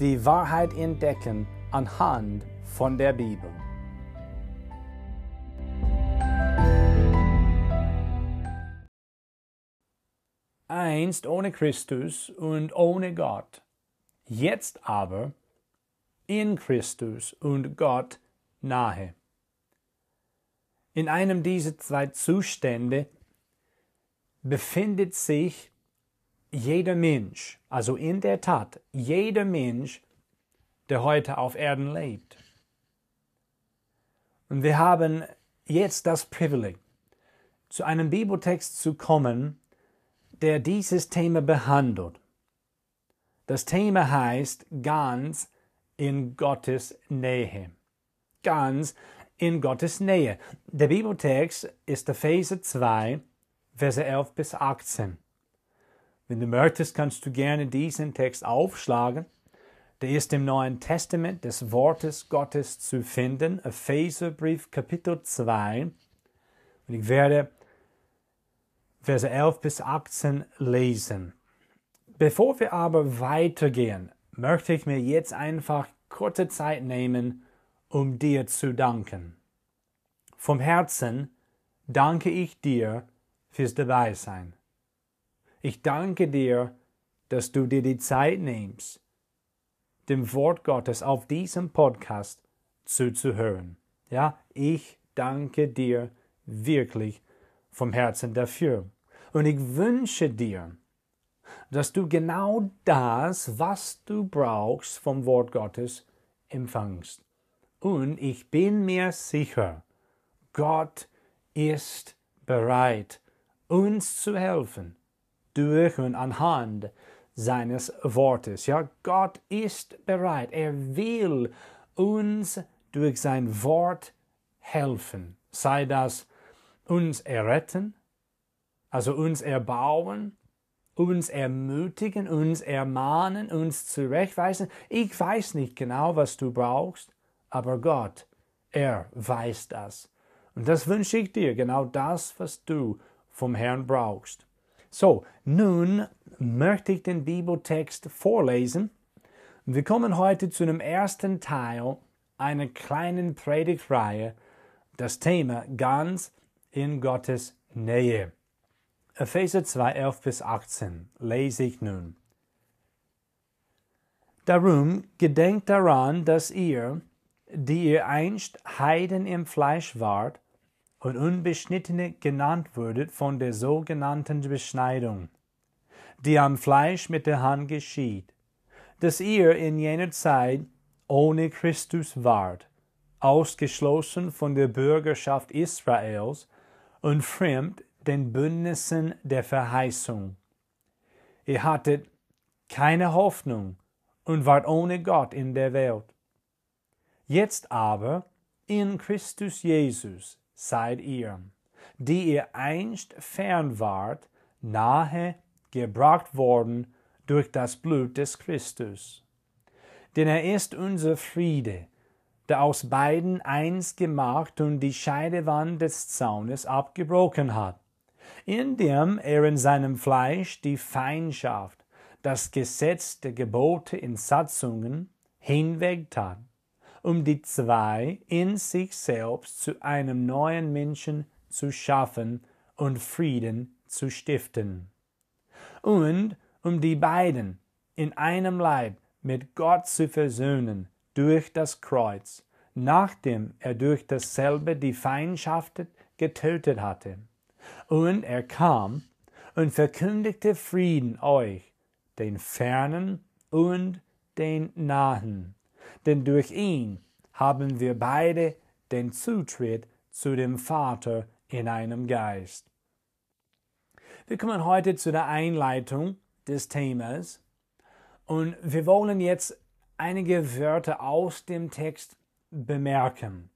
die Wahrheit entdecken anhand von der Bibel. Einst ohne Christus und ohne Gott, jetzt aber in Christus und Gott nahe. In einem dieser zwei Zustände befindet sich jeder Mensch, also in der Tat, jeder Mensch, der heute auf Erden lebt. Und wir haben jetzt das Privileg, zu einem Bibeltext zu kommen, der dieses Thema behandelt. Das Thema heißt ganz in Gottes Nähe. Ganz in Gottes Nähe. Der Bibeltext ist Epheser 2, Verse 11 bis 18. Wenn du möchtest, kannst du gerne diesen Text aufschlagen. Der ist im Neuen Testament des Wortes Gottes zu finden, Epheserbrief Kapitel 2. Und ich werde Verse 11 bis 18 lesen. Bevor wir aber weitergehen, möchte ich mir jetzt einfach kurze Zeit nehmen, um dir zu danken. Vom Herzen danke ich dir fürs Dabeisein. Ich danke dir, dass du dir die Zeit nimmst, dem Wort Gottes auf diesem Podcast zuzuhören. Ja, ich danke dir wirklich vom Herzen dafür. Und ich wünsche dir, dass du genau das, was du brauchst vom Wort Gottes, empfangst. Und ich bin mir sicher, Gott ist bereit, uns zu helfen durch und anhand seines Wortes. Ja, Gott ist bereit. Er will uns durch sein Wort helfen. Sei das uns erretten, also uns erbauen, uns ermutigen, uns ermahnen, uns zurechtweisen. Ich weiß nicht genau, was du brauchst, aber Gott, er weiß das. Und das wünsche ich dir, genau das, was du vom Herrn brauchst. So, nun möchte ich den Bibeltext vorlesen. Wir kommen heute zu dem ersten Teil einer kleinen Predigtreihe, das Thema ganz in Gottes Nähe. Epheser 2, 11 bis 18 lese ich nun. Darum gedenkt daran, dass ihr, die ihr einst Heiden im Fleisch wart, und Unbeschnittene genannt wurdet von der sogenannten Beschneidung, die am Fleisch mit der Hand geschieht, dass ihr in jener Zeit ohne Christus wart, ausgeschlossen von der Bürgerschaft Israels und fremd den Bündnissen der Verheißung. Ihr hattet keine Hoffnung und wart ohne Gott in der Welt. Jetzt aber in Christus Jesus seid ihr, die ihr einst fern wart, nahe gebracht worden durch das Blut des Christus. Denn er ist unser Friede, der aus beiden eins gemacht und die Scheidewand des Zaunes abgebrochen hat, indem er in seinem Fleisch die Feindschaft, das Gesetz der Gebote in Satzungen hinwegtat um die zwei in sich selbst zu einem neuen Menschen zu schaffen und Frieden zu stiften. Und um die beiden in einem Leib mit Gott zu versöhnen durch das Kreuz, nachdem er durch dasselbe die Feindschaft getötet hatte. Und er kam und verkündigte Frieden euch, den fernen und den nahen denn durch ihn haben wir beide den Zutritt zu dem Vater in einem Geist. Wir kommen heute zu der Einleitung des Themas und wir wollen jetzt einige Wörter aus dem Text bemerken.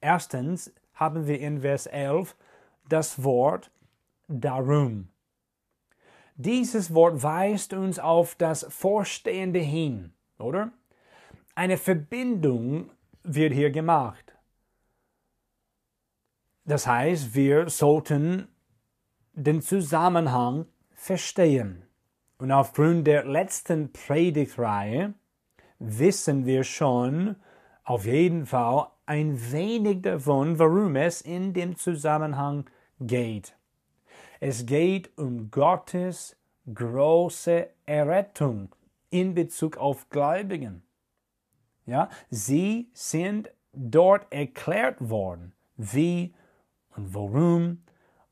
Erstens haben wir in Vers 11 das Wort darum. Dieses Wort weist uns auf das Vorstehende hin, oder? Eine Verbindung wird hier gemacht. Das heißt, wir sollten den Zusammenhang verstehen. Und aufgrund der letzten Predigtreihe wissen wir schon auf jeden Fall ein wenig davon, worum es in dem Zusammenhang geht. Es geht um Gottes große Errettung in Bezug auf Gläubigen. Ja, sie sind dort erklärt worden, wie und warum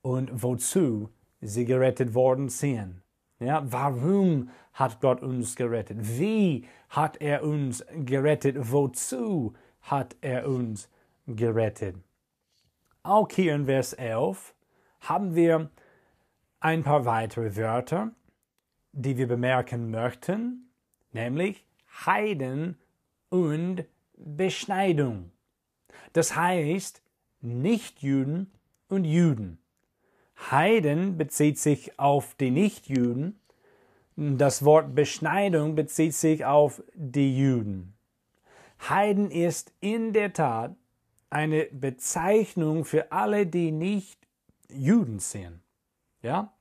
und wozu sie gerettet worden sind. Ja, warum hat Gott uns gerettet? Wie hat er uns gerettet? Wozu hat er uns gerettet? Auch hier in Vers 11 haben wir ein paar weitere Wörter, die wir bemerken möchten, nämlich Heiden und Beschneidung. Das heißt Nichtjuden und Juden. Heiden bezieht sich auf die Nichtjuden, das Wort Beschneidung bezieht sich auf die Juden. Heiden ist in der Tat eine Bezeichnung für alle, die nicht Juden sind. Ja?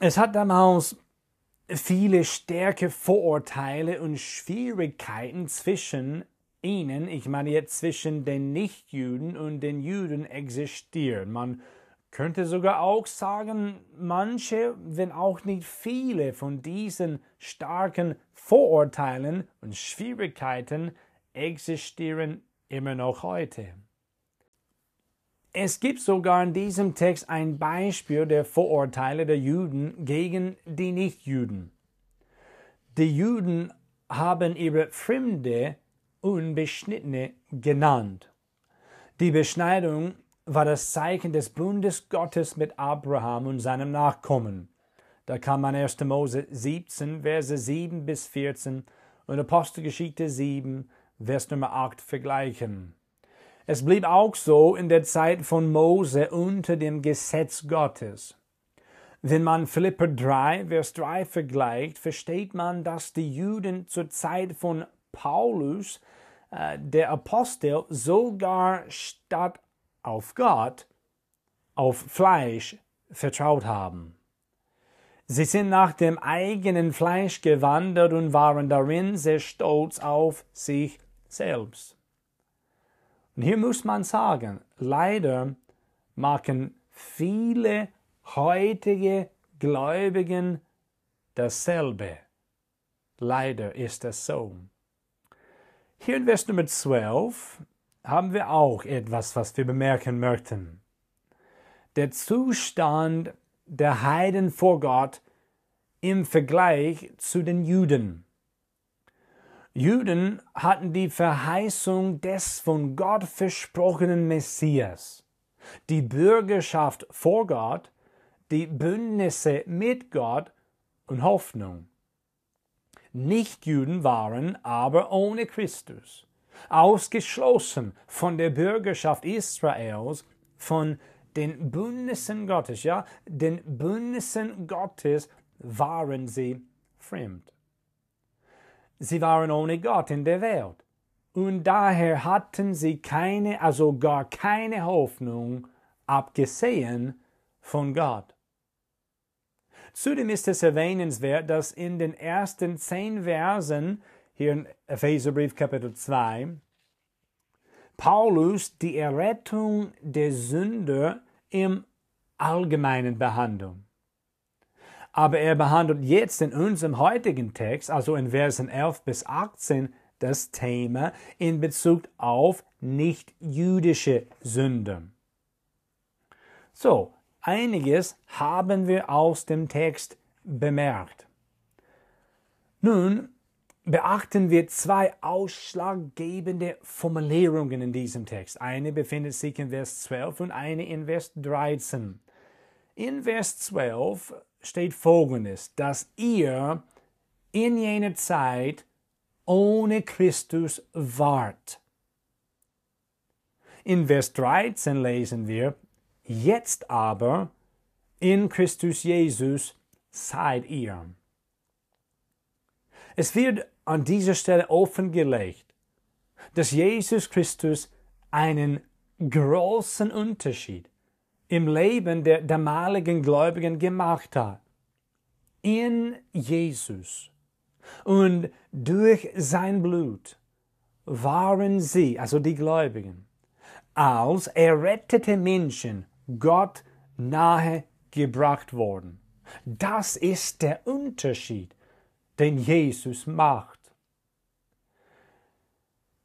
Es hat damals viele starke Vorurteile und Schwierigkeiten zwischen ihnen, ich meine jetzt zwischen den Nichtjuden und den Juden existiert. Man könnte sogar auch sagen, manche, wenn auch nicht viele von diesen starken Vorurteilen und Schwierigkeiten existieren immer noch heute. Es gibt sogar in diesem Text ein Beispiel der Vorurteile der Juden gegen die Nichtjuden. Die Juden haben ihre Fremde Unbeschnittene genannt. Die Beschneidung war das Zeichen des Bundes Gottes mit Abraham und seinem Nachkommen. Da kann man 1. Mose 17, Verse 7 bis 14 und Apostelgeschichte 7, Vers Nummer 8 vergleichen. Es blieb auch so in der Zeit von Mose unter dem Gesetz Gottes. Wenn man Philipper 3, Vers 3 vergleicht, versteht man, dass die Juden zur Zeit von Paulus, äh, der Apostel, sogar statt auf Gott, auf Fleisch vertraut haben. Sie sind nach dem eigenen Fleisch gewandert und waren darin sehr stolz auf sich selbst. Und hier muss man sagen, leider machen viele heutige Gläubigen dasselbe. Leider ist das so. Hier in Vers Nummer 12 haben wir auch etwas, was wir bemerken möchten. Der Zustand der Heiden vor Gott im Vergleich zu den Juden. Juden hatten die Verheißung des von Gott versprochenen Messias, die Bürgerschaft vor Gott, die Bündnisse mit Gott und Hoffnung. Nichtjuden waren aber ohne Christus ausgeschlossen von der Bürgerschaft Israels, von den Bündnissen Gottes, ja, den Bündnissen Gottes waren sie fremd. Sie waren ohne Gott in der Welt. Und daher hatten sie keine, also gar keine Hoffnung, abgesehen von Gott. Zudem ist es erwähnenswert, dass in den ersten zehn Versen hier in Epheserbrief Kapitel 2, Paulus die Errettung der Sünder im Allgemeinen behandelt. Aber er behandelt jetzt in unserem heutigen Text, also in Versen 11 bis 18, das Thema in Bezug auf nicht-jüdische Sünden. So, einiges haben wir aus dem Text bemerkt. Nun beachten wir zwei ausschlaggebende Formulierungen in diesem Text. Eine befindet sich in Vers 12 und eine in Vers 13. In Vers 12 steht folgendes, dass ihr in jener Zeit ohne Christus wart. In Vers 13 lesen wir, jetzt aber in Christus Jesus seid ihr. Es wird an dieser Stelle offengelegt, dass Jesus Christus einen großen Unterschied im Leben der damaligen Gläubigen gemacht hat. In Jesus und durch sein Blut waren sie, also die Gläubigen, als errettete Menschen Gott nahe gebracht worden. Das ist der Unterschied, den Jesus macht.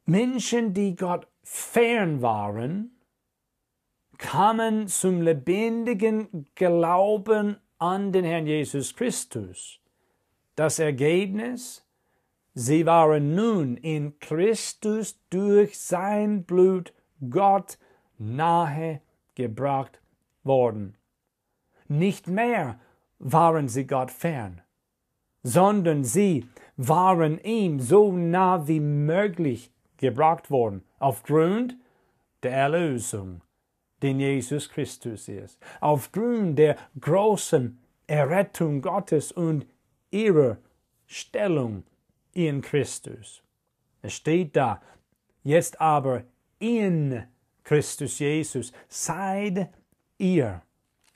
Menschen, die Gott fern waren, kamen zum lebendigen Glauben an den Herrn Jesus Christus. Das Ergebnis? Sie waren nun in Christus durch sein Blut Gott nahe gebracht worden. Nicht mehr waren sie Gott fern, sondern sie waren ihm so nah wie möglich gebracht worden, aufgrund der Erlösung, den Jesus Christus ist, aufgrund der großen Errettung Gottes und ihrer Stellung in Christus. Es steht da, jetzt aber in Christus Jesus seid ihr,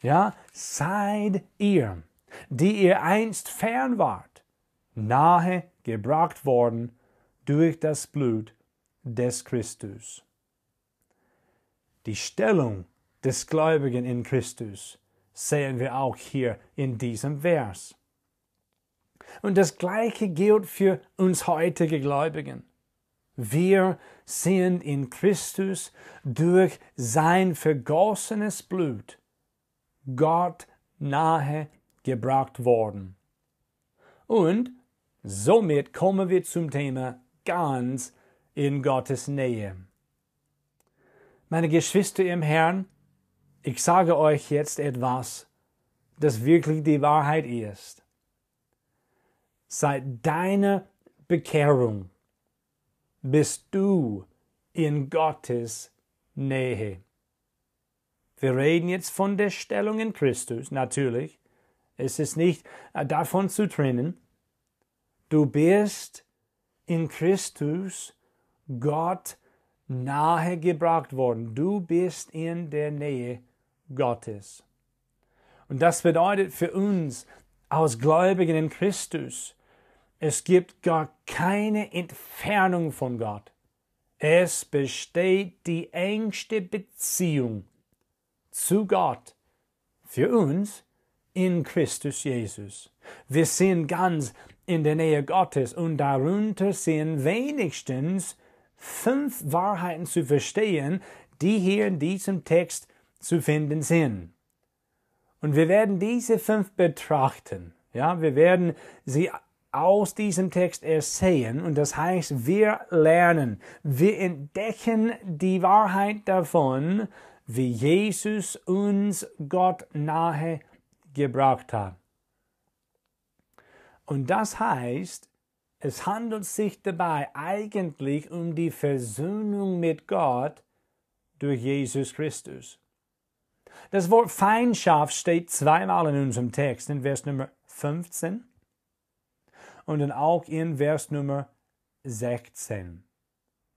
ja, seid ihr, die ihr einst fern wart, nahe gebracht worden durch das Blut des Christus. Die Stellung des Gläubigen in Christus sehen wir auch hier in diesem Vers. Und das Gleiche gilt für uns heutige Gläubigen. Wir sind in Christus durch sein vergossenes Blut Gott nahe gebracht worden. Und somit kommen wir zum Thema ganz in Gottes Nähe. Meine Geschwister im Herrn, ich sage euch jetzt etwas, das wirklich die Wahrheit ist. Seit deiner Bekehrung bist du in Gottes Nähe. Wir reden jetzt von der Stellung in Christus, natürlich. Es ist nicht äh, davon zu trennen. Du bist in Christus Gott nahe gebracht worden. Du bist in der Nähe Gottes. Und das bedeutet für uns als Gläubigen in Christus, es gibt gar keine Entfernung von Gott. Es besteht die engste Beziehung zu Gott für uns in Christus Jesus. Wir sind ganz in der Nähe Gottes und darunter sind wenigstens fünf Wahrheiten zu verstehen, die hier in diesem Text zu finden sind. Und wir werden diese fünf betrachten. Ja, wir werden sie aus diesem Text ersehen und das heißt, wir lernen, wir entdecken die Wahrheit davon, wie Jesus uns Gott nahe gebracht hat. Und das heißt, es handelt sich dabei eigentlich um die Versöhnung mit Gott durch Jesus Christus. Das Wort Feindschaft steht zweimal in unserem Text, in Vers Nummer 15 und dann auch in Vers Nummer 16.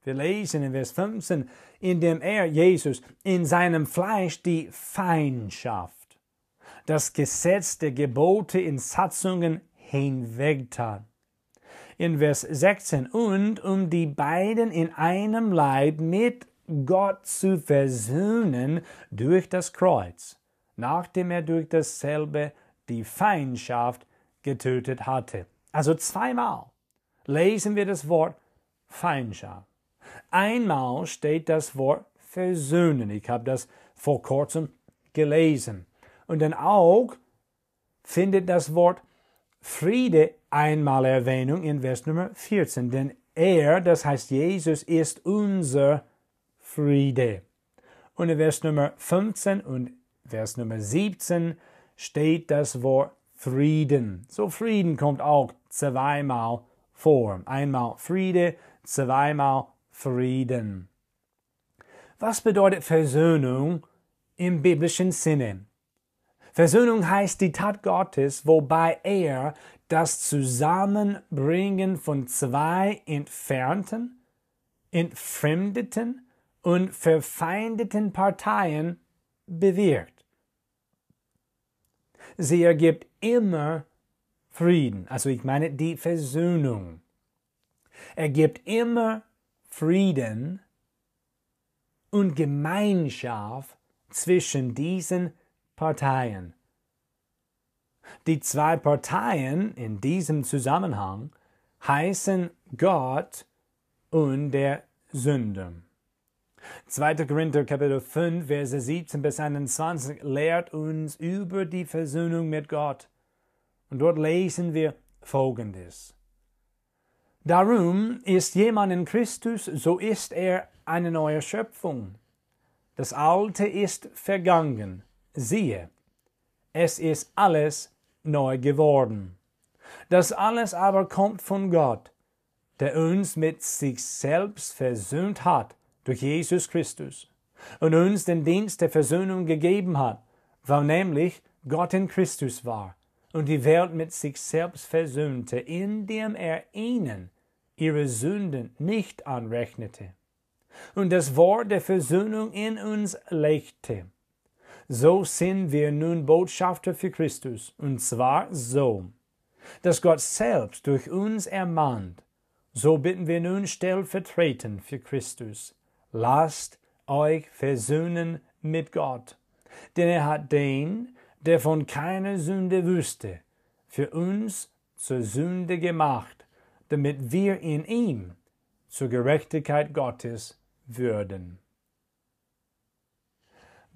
Wir lesen in Vers 15, in dem er, Jesus, in seinem Fleisch die Feindschaft, das Gesetz der Gebote in Satzungen hinwegtat in Vers 16, und um die beiden in einem Leib mit Gott zu versöhnen durch das Kreuz, nachdem er durch dasselbe die Feindschaft getötet hatte. Also zweimal lesen wir das Wort Feindschaft. Einmal steht das Wort versöhnen. Ich habe das vor kurzem gelesen. Und dann auch findet das Wort Friede einmal Erwähnung in Vers Nummer 14. Denn er, das heißt Jesus, ist unser Friede. Und in Vers Nummer 15 und Vers Nummer 17 steht das Wort Frieden. So Frieden kommt auch zweimal vor. Einmal Friede, zweimal Frieden. Was bedeutet Versöhnung im biblischen Sinne? Versöhnung heißt die Tat Gottes, wobei er das Zusammenbringen von zwei entfernten, entfremdeten und verfeindeten Parteien bewirkt. Sie ergibt immer Frieden, also ich meine die Versöhnung. Er gibt immer Frieden und Gemeinschaft zwischen diesen Parteien. Die zwei Parteien in diesem Zusammenhang heißen Gott und der Sünder. 2. Korinther Kapitel 5, Verse 17 bis 21 lehrt uns über die Versöhnung mit Gott. Und dort lesen wir Folgendes. Darum ist jemand in Christus, so ist er eine neue Schöpfung. Das Alte ist vergangen siehe, es ist alles neu geworden. Das alles aber kommt von Gott, der uns mit sich selbst versöhnt hat durch Jesus Christus und uns den Dienst der Versöhnung gegeben hat, weil nämlich Gott in Christus war und die Welt mit sich selbst versöhnte, indem er ihnen ihre Sünden nicht anrechnete und das Wort der Versöhnung in uns legte so sind wir nun Botschafter für Christus, und zwar so, dass Gott selbst durch uns ermahnt. So bitten wir nun stellvertretend für Christus. Lasst euch versöhnen mit Gott. Denn er hat den, der von keiner Sünde wüsste, für uns zur Sünde gemacht, damit wir in ihm zur Gerechtigkeit Gottes würden.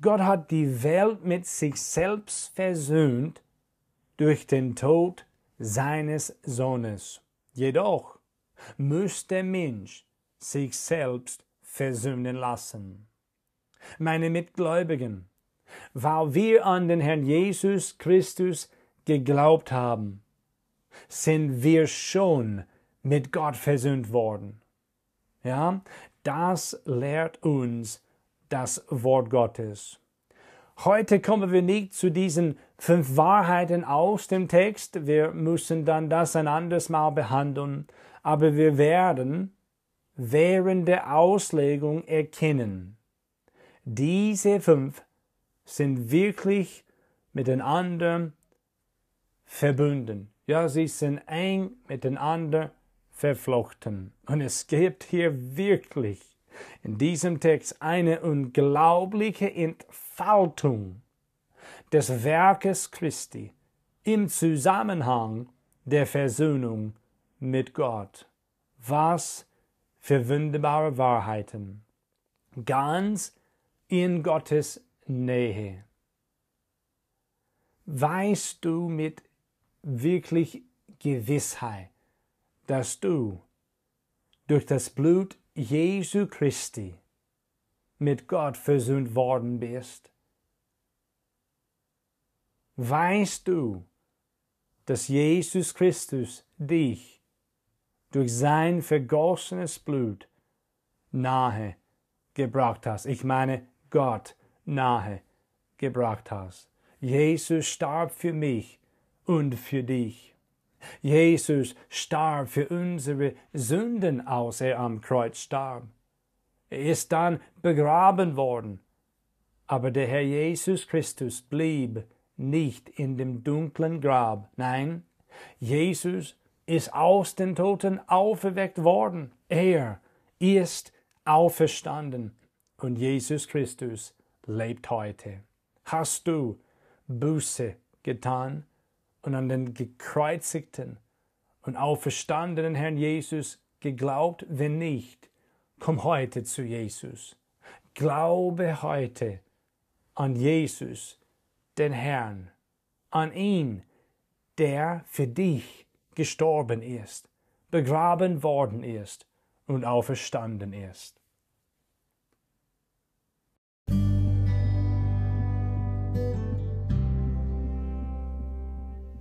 Gott hat die Welt mit sich selbst versöhnt durch den Tod seines Sohnes. Jedoch muss der Mensch sich selbst versöhnen lassen. Meine Mitgläubigen, weil wir an den Herrn Jesus Christus geglaubt haben, sind wir schon mit Gott versöhnt worden. Ja, das lehrt uns das Wort Gottes. Heute kommen wir nicht zu diesen fünf Wahrheiten aus dem Text. Wir müssen dann das ein anderes Mal behandeln. Aber wir werden während der Auslegung erkennen, diese fünf sind wirklich miteinander verbunden. Ja, sie sind eng miteinander verflochten. Und es gibt hier wirklich in diesem Text eine unglaubliche Entfaltung des Werkes Christi im Zusammenhang der Versöhnung mit Gott. Was für wunderbare Wahrheiten. Ganz in Gottes Nähe. Weißt du mit wirklich Gewissheit, dass du durch das Blut Jesu Christi mit Gott versöhnt worden bist? Weißt du, dass Jesus Christus dich durch sein vergossenes Blut nahe gebracht hast? Ich meine, Gott nahe gebracht hast. Jesus starb für mich und für dich. Jesus starb für unsere Sünden, als er am Kreuz starb. Er ist dann begraben worden. Aber der Herr Jesus Christus blieb nicht in dem dunklen Grab. Nein, Jesus ist aus den Toten auferweckt worden. Er ist auferstanden und Jesus Christus lebt heute. Hast du Buße getan? Und an den gekreuzigten und auferstandenen Herrn Jesus geglaubt? Wenn nicht, komm heute zu Jesus. Glaube heute an Jesus, den Herrn, an ihn, der für dich gestorben ist, begraben worden ist und auferstanden ist.